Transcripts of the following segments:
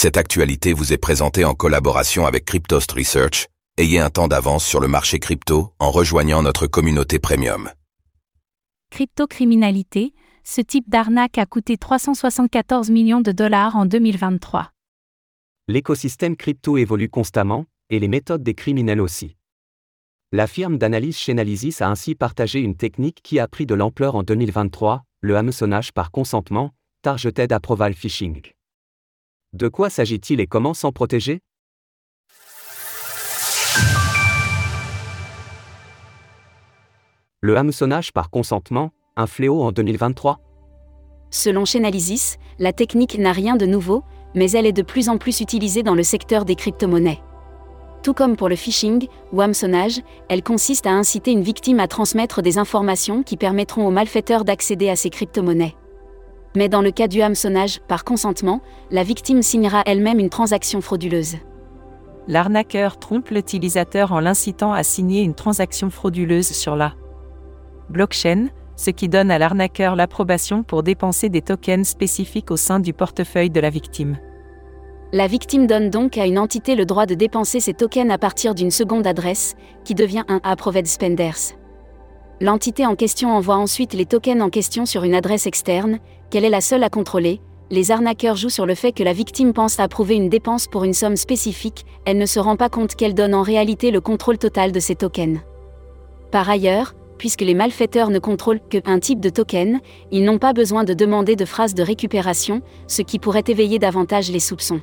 Cette actualité vous est présentée en collaboration avec Cryptost Research. Ayez un temps d'avance sur le marché crypto en rejoignant notre communauté premium. Crypto-criminalité, ce type d'arnaque a coûté 374 millions de dollars en 2023. L'écosystème crypto évolue constamment, et les méthodes des criminels aussi. La firme d'analyse Chainalysis a ainsi partagé une technique qui a pris de l'ampleur en 2023, le hameçonnage par consentement, Targeted Approval Phishing. De quoi s'agit-il et comment s'en protéger? Le hameçonnage par consentement, un fléau en 2023 Selon Chainalysis, la technique n'a rien de nouveau, mais elle est de plus en plus utilisée dans le secteur des crypto-monnaies. Tout comme pour le phishing ou hameçonnage, elle consiste à inciter une victime à transmettre des informations qui permettront aux malfaiteurs d'accéder à ces crypto-monnaies. Mais dans le cas du hameçonnage, par consentement, la victime signera elle-même une transaction frauduleuse. L'arnaqueur trompe l'utilisateur en l'incitant à signer une transaction frauduleuse sur la blockchain, ce qui donne à l'arnaqueur l'approbation pour dépenser des tokens spécifiques au sein du portefeuille de la victime. La victime donne donc à une entité le droit de dépenser ces tokens à partir d'une seconde adresse, qui devient un Approved Spenders. L'entité en question envoie ensuite les tokens en question sur une adresse externe, qu'elle est la seule à contrôler. Les arnaqueurs jouent sur le fait que la victime pense approuver une dépense pour une somme spécifique, elle ne se rend pas compte qu'elle donne en réalité le contrôle total de ces tokens. Par ailleurs, puisque les malfaiteurs ne contrôlent que un type de token, ils n'ont pas besoin de demander de phrases de récupération, ce qui pourrait éveiller davantage les soupçons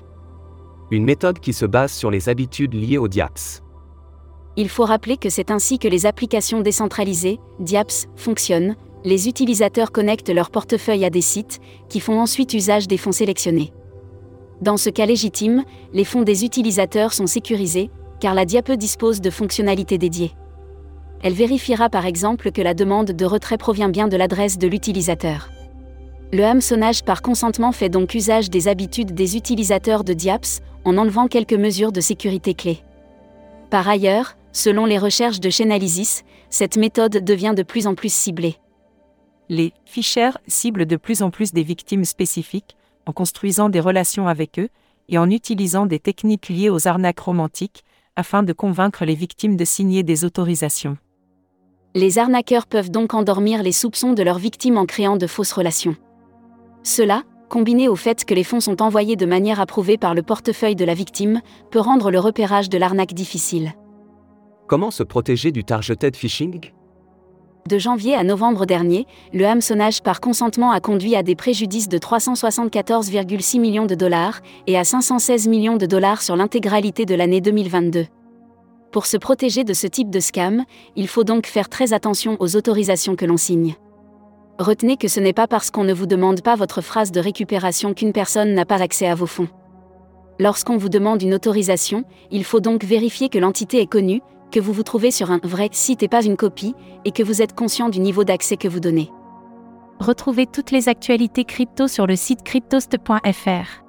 une méthode qui se base sur les habitudes liées aux DIAPS. Il faut rappeler que c'est ainsi que les applications décentralisées, DIAPS, fonctionnent, les utilisateurs connectent leur portefeuille à des sites, qui font ensuite usage des fonds sélectionnés. Dans ce cas légitime, les fonds des utilisateurs sont sécurisés, car la DIAPE dispose de fonctionnalités dédiées. Elle vérifiera par exemple que la demande de retrait provient bien de l'adresse de l'utilisateur. Le hameçonnage par consentement fait donc usage des habitudes des utilisateurs de DIAPS, en enlevant quelques mesures de sécurité clés. Par ailleurs, selon les recherches de Chainalysis, cette méthode devient de plus en plus ciblée. Les phishers ciblent de plus en plus des victimes spécifiques, en construisant des relations avec eux, et en utilisant des techniques liées aux arnaques romantiques, afin de convaincre les victimes de signer des autorisations. Les arnaqueurs peuvent donc endormir les soupçons de leurs victimes en créant de fausses relations. Cela, combiné au fait que les fonds sont envoyés de manière approuvée par le portefeuille de la victime, peut rendre le repérage de l'arnaque difficile. Comment se protéger du targeted phishing? De janvier à novembre dernier, le hameçonnage par consentement a conduit à des préjudices de 374,6 millions de dollars et à 516 millions de dollars sur l'intégralité de l'année 2022. Pour se protéger de ce type de scam, il faut donc faire très attention aux autorisations que l'on signe. Retenez que ce n'est pas parce qu'on ne vous demande pas votre phrase de récupération qu'une personne n'a pas accès à vos fonds. Lorsqu'on vous demande une autorisation, il faut donc vérifier que l'entité est connue, que vous vous trouvez sur un vrai site et pas une copie, et que vous êtes conscient du niveau d'accès que vous donnez. Retrouvez toutes les actualités crypto sur le site cryptost.fr.